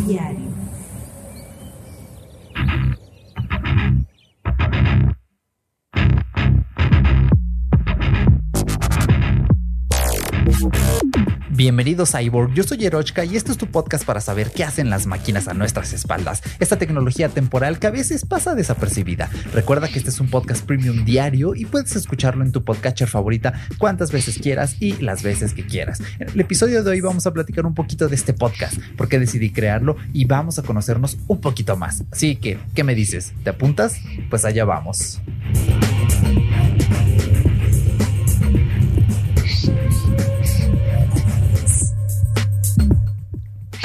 Aviario. Bienvenidos a iBorg, yo soy Erochka y este es tu podcast para saber qué hacen las máquinas a nuestras espaldas, esta tecnología temporal que a veces pasa desapercibida. Recuerda que este es un podcast premium diario y puedes escucharlo en tu podcatcher favorita cuantas veces quieras y las veces que quieras. En el episodio de hoy vamos a platicar un poquito de este podcast, por qué decidí crearlo y vamos a conocernos un poquito más. Así que, ¿qué me dices? ¿Te apuntas? Pues allá vamos.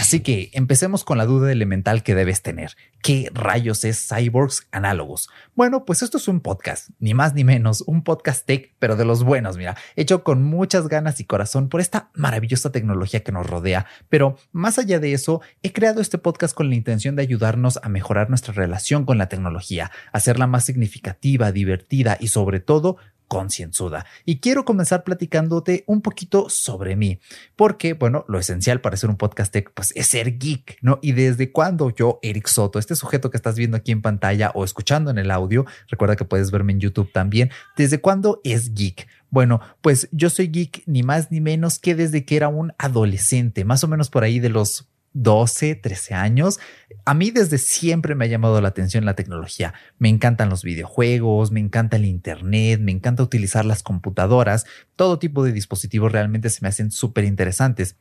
Así que empecemos con la duda elemental que debes tener. ¿Qué rayos es Cyborgs Análogos? Bueno, pues esto es un podcast, ni más ni menos, un podcast tech, pero de los buenos, mira, hecho con muchas ganas y corazón por esta maravillosa tecnología que nos rodea. Pero más allá de eso, he creado este podcast con la intención de ayudarnos a mejorar nuestra relación con la tecnología, hacerla más significativa, divertida y sobre todo concienzuda. Y quiero comenzar platicándote un poquito sobre mí, porque, bueno, lo esencial para ser un podcast tech, pues es ser geek, ¿no? Y desde cuando yo, Eric Soto, este sujeto que estás viendo aquí en pantalla o escuchando en el audio, recuerda que puedes verme en YouTube también, ¿desde cuándo es geek? Bueno, pues yo soy geek ni más ni menos que desde que era un adolescente, más o menos por ahí de los 12, 13 años. A mí desde siempre me ha llamado la atención la tecnología. Me encantan los videojuegos, me encanta el Internet, me encanta utilizar las computadoras. Todo tipo de dispositivos realmente se me hacen súper interesantes.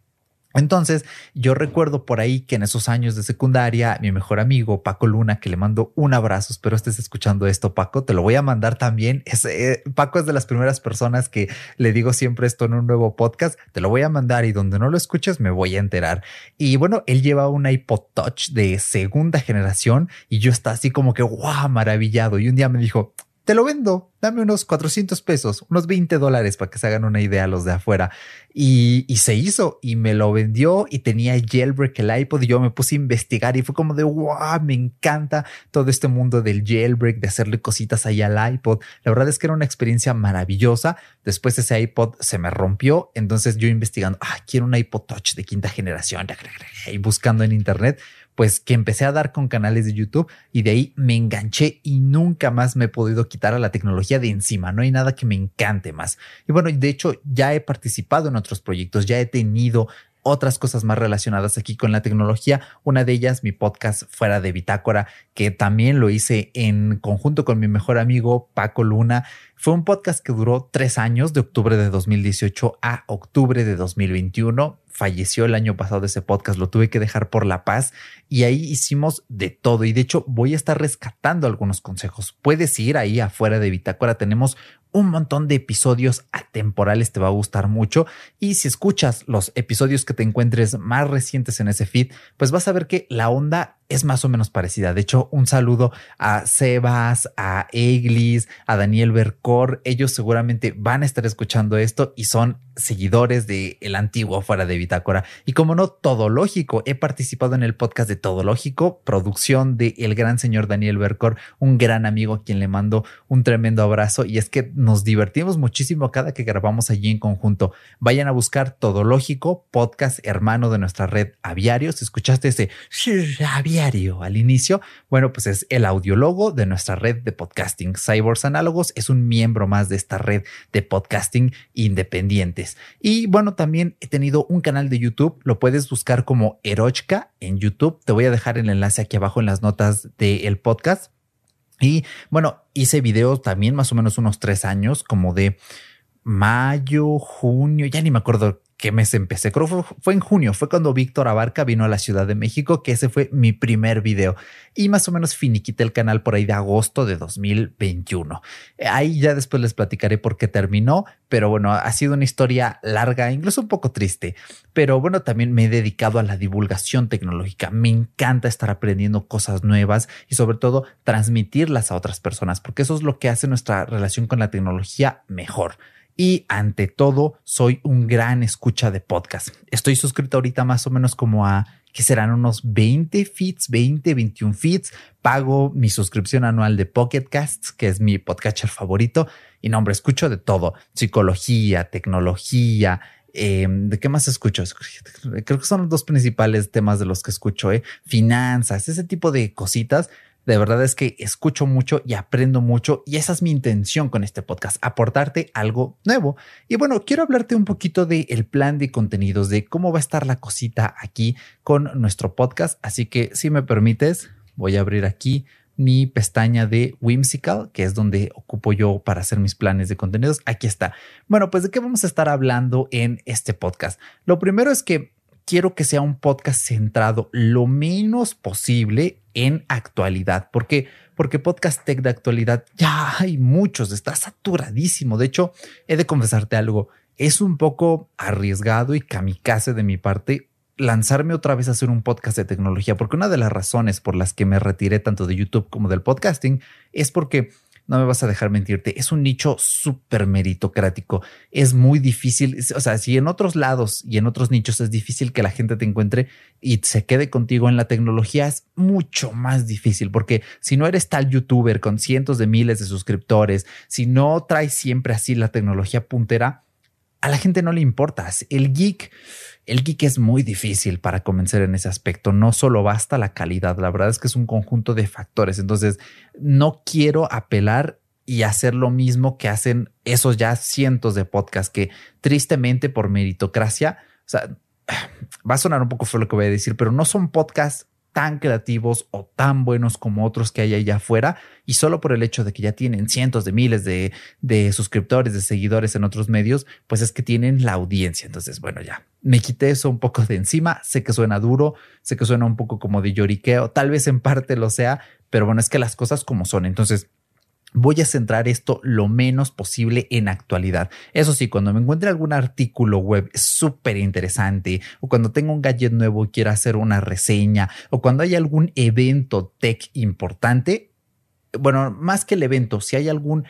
Entonces, yo recuerdo por ahí que en esos años de secundaria, mi mejor amigo Paco Luna, que le mando un abrazo, espero estés escuchando esto, Paco, te lo voy a mandar también. Eh, Paco es de las primeras personas que le digo siempre esto en un nuevo podcast, te lo voy a mandar y donde no lo escuches me voy a enterar. Y bueno, él lleva una iPod Touch de segunda generación y yo estaba así como que, wow, maravillado. Y un día me dijo, te lo vendo, dame unos 400 pesos, unos 20 dólares para que se hagan una idea los de afuera. Y, se hizo y me lo vendió y tenía jailbreak el iPod y yo me puse a investigar y fue como de, wow, me encanta todo este mundo del jailbreak, de hacerle cositas ahí al iPod. La verdad es que era una experiencia maravillosa. Después ese iPod se me rompió, entonces yo investigando, ah, quiero un iPod Touch de quinta generación y buscando en internet pues que empecé a dar con canales de YouTube y de ahí me enganché y nunca más me he podido quitar a la tecnología de encima. No hay nada que me encante más. Y bueno, de hecho ya he participado en otros proyectos, ya he tenido otras cosas más relacionadas aquí con la tecnología. Una de ellas, mi podcast fuera de Bitácora, que también lo hice en conjunto con mi mejor amigo Paco Luna. Fue un podcast que duró tres años, de octubre de 2018 a octubre de 2021 falleció el año pasado ese podcast, lo tuve que dejar por la paz y ahí hicimos de todo y de hecho voy a estar rescatando algunos consejos. Puedes ir ahí afuera de Bitácora, tenemos un montón de episodios atemporales, te va a gustar mucho. Y si escuchas los episodios que te encuentres más recientes en ese feed, pues vas a ver que la onda es más o menos parecida. De hecho, un saludo a Sebas, a Eglis, a Daniel Bercor. Ellos seguramente van a estar escuchando esto y son seguidores de el antiguo fuera de Bitácora. Y como no, todo lógico. He participado en el podcast de Todo Lógico, producción de el gran señor Daniel Bercor, un gran amigo a quien le mando un tremendo abrazo. Y es que nos divertimos muchísimo cada que grabamos allí en conjunto. Vayan a buscar Todo Lógico, podcast hermano de nuestra red Aviario. Si escuchaste ese al inicio, bueno, pues es el audiólogo de nuestra red de podcasting. Cyborgs Análogos es un miembro más de esta red de podcasting independientes. Y bueno, también he tenido un canal de YouTube, lo puedes buscar como Erochka en YouTube. Te voy a dejar el enlace aquí abajo en las notas del podcast y bueno, hice videos también más o menos unos tres años, como de mayo, junio, ya ni me acuerdo qué mes empecé. Creo que fue, en junio, fue cuando Víctor Abarca vino a la Ciudad de México, que ese fue mi primer video. Y más o menos finiquité el canal por ahí de agosto de 2021. Ahí ya después les platicaré por qué terminó, pero bueno, ha sido una historia larga, incluso un poco triste. Pero bueno, también me he dedicado a la divulgación tecnológica. Me encanta estar aprendiendo cosas nuevas y sobre todo transmitirlas a otras personas, porque eso es lo que hace nuestra relación con la tecnología mejor y ante todo soy un gran escucha de podcast. Estoy suscrito ahorita más o menos como a que serán unos 20 feeds, 20, 21 feeds. Pago mi suscripción anual de Pocket Casts, que es mi podcatcher favorito. Y no, hombre, escucho de todo. Psicología, tecnología, Em, ¿De qué más escucho? Creo que son los dos principales temas de los que escucho, ¿eh? Finanzas, ese tipo de cositas. De verdad es que escucho mucho y aprendo mucho y esa es mi intención con este podcast, aportarte algo nuevo. Y bueno, quiero hablarte un poquito del el plan de contenidos, de cómo va a estar la cosita aquí con nuestro podcast. Así que si me permites, voy a abrir aquí mi pestaña de Whimsical, que es donde ocupo yo para hacer mis planes de contenidos. Aquí está. Bueno, pues de qué vamos a estar hablando en este podcast. Lo primero es que quiero que sea un podcast centrado lo menos posible en actualidad. ¿Por qué? Porque podcast tech de actualidad ya hay muchos, está saturadísimo. De hecho, he de confesarte algo. Es un poco arriesgado y kamikaze de mi parte lanzarme otra vez a hacer un podcast de tecnología, porque una de las razones por las que me retiré tanto de YouTube como del podcasting es porque no me vas a dejar mentirte, es un nicho súper meritocrático. Es muy difícil, o sea, si en otros lados y en otros nichos es difícil que la gente te encuentre y se quede contigo en la tecnología, es mucho más difícil porque si no eres tal youtuber con cientos de miles de suscriptores, si no traes siempre así la tecnología puntera, a la gente no le importa. El geek el geek es muy difícil para convencer en ese aspecto. No solo basta la calidad, la verdad es que es un conjunto de factores. Entonces, no quiero apelar y hacer lo mismo que hacen esos ya cientos de podcasts que tristemente por meritocracia, va a sonar un poco feo lo que voy a decir, pero no son podcasts tan creativos o tan buenos como otros que hay allá afuera y solo por el hecho de que ya tienen cientos de miles de, de, suscriptores, de seguidores en otros medios, pues es que tienen la audiencia. Entonces, bueno, ya me quité eso un poco de encima. Sé que suena duro, sé que suena un poco como de lloriqueo, tal vez en parte lo sea, pero bueno, es que las cosas como son. Entonces, voy a centrar esto lo menos posible en actualidad. Eso sí, cuando me encuentre algún artículo web súper interesante o cuando tengo un gadget nuevo y quiera hacer una reseña o cuando hay algún evento tech importante, bueno, más que el evento, si hay algún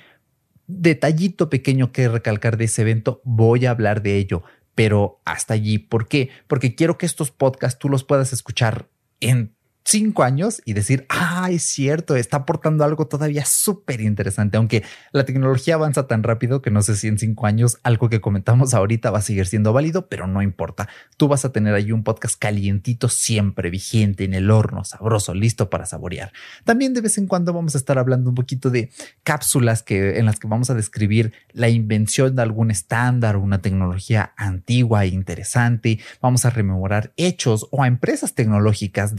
detallito pequeño que recalcar de ese evento, voy a hablar de ello. Pero hasta allí, ¿por qué? Porque quiero que estos podcasts tú los puedas escuchar en cinco años y decir, ah, es cierto, está aportando algo todavía súper interesante, aunque la tecnología avanza tan rápido que no sé si en cinco años algo que comentamos ahorita va a seguir siendo válido, pero no importa. Tú vas a tener ahí un podcast calientito, siempre vigente, en el horno, sabroso, listo para saborear. También de vez en cuando vamos a estar hablando un poquito de cápsulas que, en las que vamos a describir la invención de algún estándar o una tecnología antigua e interesante. Vamos a rememorar hechos o a empresas tecnológicas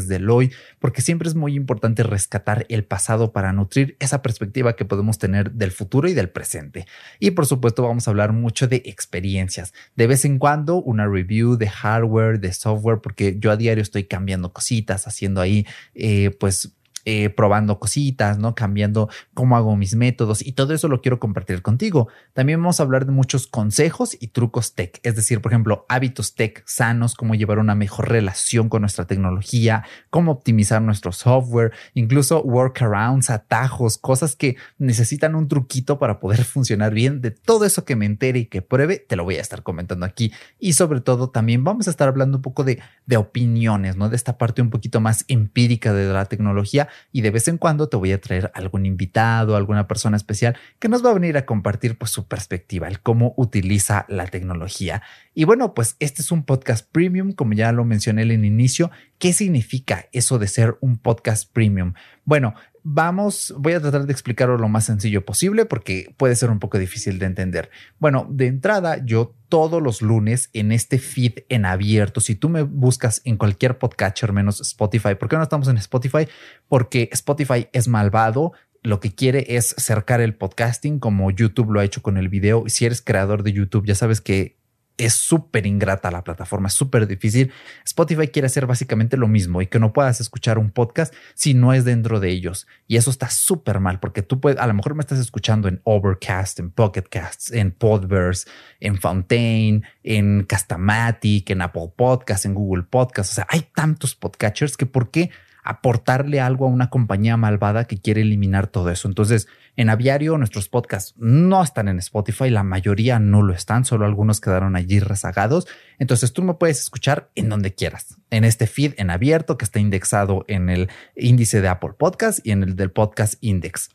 delante del hoy, porque siempre es muy importante rescatar el pasado para nutrir esa perspectiva que podemos tener del futuro y del presente. Y por supuesto vamos a hablar mucho de experiencias. De vez en cuando una review de hardware, de software, porque yo a diario estoy cambiando cositas, haciendo ahí eh, pues eh, probando cositas, ¿no? Cambiando cómo hago mis métodos y todo eso lo quiero compartir contigo. También vamos a hablar de muchos consejos y trucos tech, es decir, por ejemplo, hábitos tech sanos, cómo llevar una mejor relación con nuestra tecnología, cómo optimizar nuestro software, incluso workarounds, atajos, cosas que necesitan un truquito para poder funcionar bien. De todo eso que me entere y que pruebe, te lo voy a estar comentando aquí. Y sobre todo también vamos a estar hablando un poco de, de opiniones, ¿no? De esta parte un poquito más empírica de la tecnología y de vez en cuando te voy a traer algún invitado, alguna persona especial que nos va a venir a compartir pues su perspectiva, el cómo utiliza la tecnología. Y bueno, pues este es un podcast premium, como ya lo mencioné en el inicio. ¿Qué significa eso de ser un podcast premium? Bueno, vamos, voy a tratar de explicarlo lo más sencillo posible porque puede ser un poco difícil de entender. Bueno, de entrada, yo todos los lunes en este feed en abierto, si tú me buscas en cualquier podcatcher menos Spotify, ¿por qué no estamos en Spotify? Porque Spotify es malvado, lo que quiere es cercar el podcasting como YouTube lo ha hecho con el video. Si eres creador de YouTube, ya sabes que es súper ingrata la plataforma, es súper difícil. Spotify quiere hacer básicamente lo mismo y que no puedas escuchar un podcast si no es dentro de ellos. Y eso está súper mal porque tú puedes, a lo mejor me estás escuchando en Overcast, en Pocket Casts, en Podverse, en Fountain, en Castamatic, en Apple Podcasts, en Google Podcasts. O sea, hay tantos podcatchers que por qué aportarle algo a una compañía malvada que quiere eliminar todo eso. Entonces, en Aviario, nuestros podcasts no están en Spotify, la mayoría no lo están, solo algunos quedaron allí rezagados. Entonces, tú me puedes escuchar en donde quieras, en este feed en abierto que está indexado en el índice de Apple Podcast y en el del Podcast Index.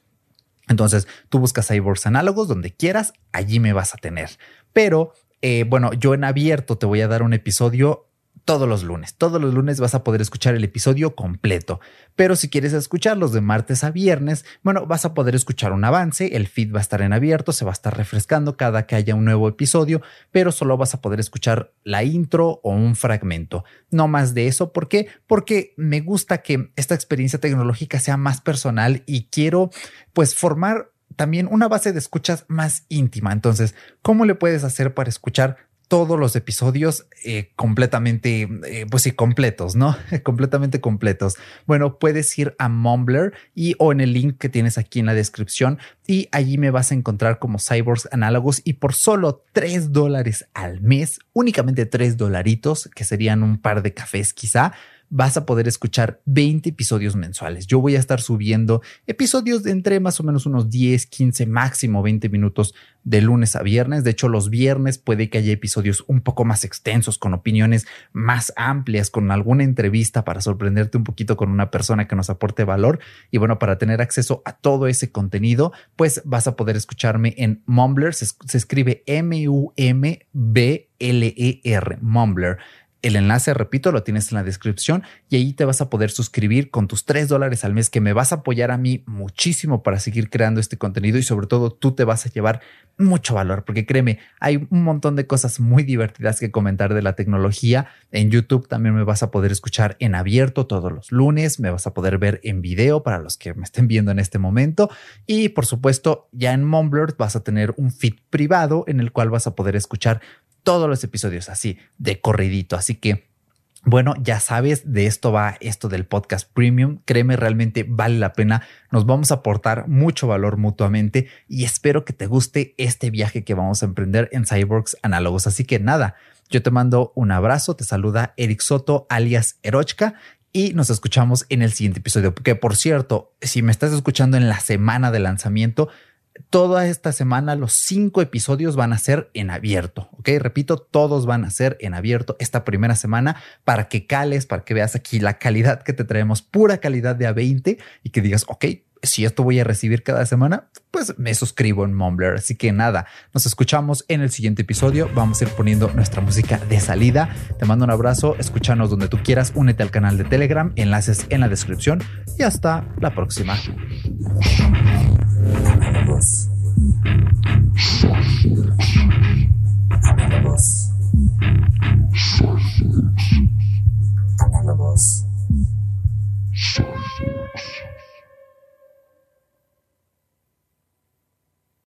Entonces, tú buscas iVoox análogos donde quieras, allí me vas a tener. Pero Eh, bueno, yo en abierto te voy a dar un episodio todos los lunes. Todos los lunes vas a poder escuchar el episodio completo. Pero si quieres escucharlos de martes a viernes, bueno, vas a poder escuchar un avance. El feed va a estar en abierto, se va a estar refrescando cada que haya un nuevo episodio, pero solo vas a poder escuchar la intro o un fragmento. No más de eso. ¿Por qué? Porque me gusta que esta experiencia tecnológica sea más personal y quiero pues formar también una base de escuchas más íntima. Entonces, ¿cómo le puedes hacer para escuchar todos los episodios eh, completamente, eh, pues sí, completos, ¿no? completamente completos. Bueno, puedes ir a Mumbler y o en el link que tienes aquí en la descripción y allí me vas a encontrar como Cyborgs Análogos y por solo 3 dólares al mes, únicamente 3 dolaritos, que serían un par de cafés quizá, vas a poder escuchar 20 episodios mensuales. Yo voy a estar subiendo episodios de entre más o menos unos 10, 15, máximo 20 minutos de lunes a viernes. De hecho, los viernes puede que haya episodios un poco más extensos, con opiniones más amplias, con alguna entrevista para sorprenderte un poquito con una persona que nos aporte valor. Y bueno, para tener acceso a todo ese contenido, pues vas a poder escucharme en Mumbler. Se, se escribe M-U-M-B-L-E-R, Mumbler. El enlace, repito, lo tienes en la descripción y ahí te vas a poder suscribir con tus 3 dólares al mes que me vas a apoyar a mí muchísimo para seguir creando este contenido y sobre todo tú te vas a llevar mucho valor porque créeme, hay un montón de cosas muy divertidas que comentar de la tecnología. En YouTube también me vas a poder escuchar en abierto todos los lunes, me vas a poder ver en video para los que me estén viendo en este momento y por supuesto ya en Mumbler vas a tener un feed privado en el cual vas a poder escuchar todos los episodios así de corridito. Así que bueno, ya sabes, de esto va esto del podcast premium. Créeme, realmente vale la pena. Nos vamos a aportar mucho valor mutuamente y espero que te guste este viaje que vamos a emprender en Cyborgs Análogos. Así que nada, yo te mando un abrazo. Te saluda Eric Soto, alias Erochka, y nos escuchamos en el siguiente episodio. Que por cierto, si me estás escuchando en la semana de lanzamiento, toda esta semana los cinco episodios van a ser en abierto, ¿ok? Repito, todos van a ser en abierto esta primera semana para que cales, para que veas aquí la calidad que te traemos, pura calidad de A20 y que digas, ok, si esto voy a recibir cada semana, pues me suscribo en Mumbler. Así que nada, nos escuchamos en el siguiente episodio. Vamos a ir poniendo nuestra música de salida. Te mando un abrazo, escúchanos donde tú quieras, únete al canal de Telegram, enlaces en la descripción y hasta la próxima. else.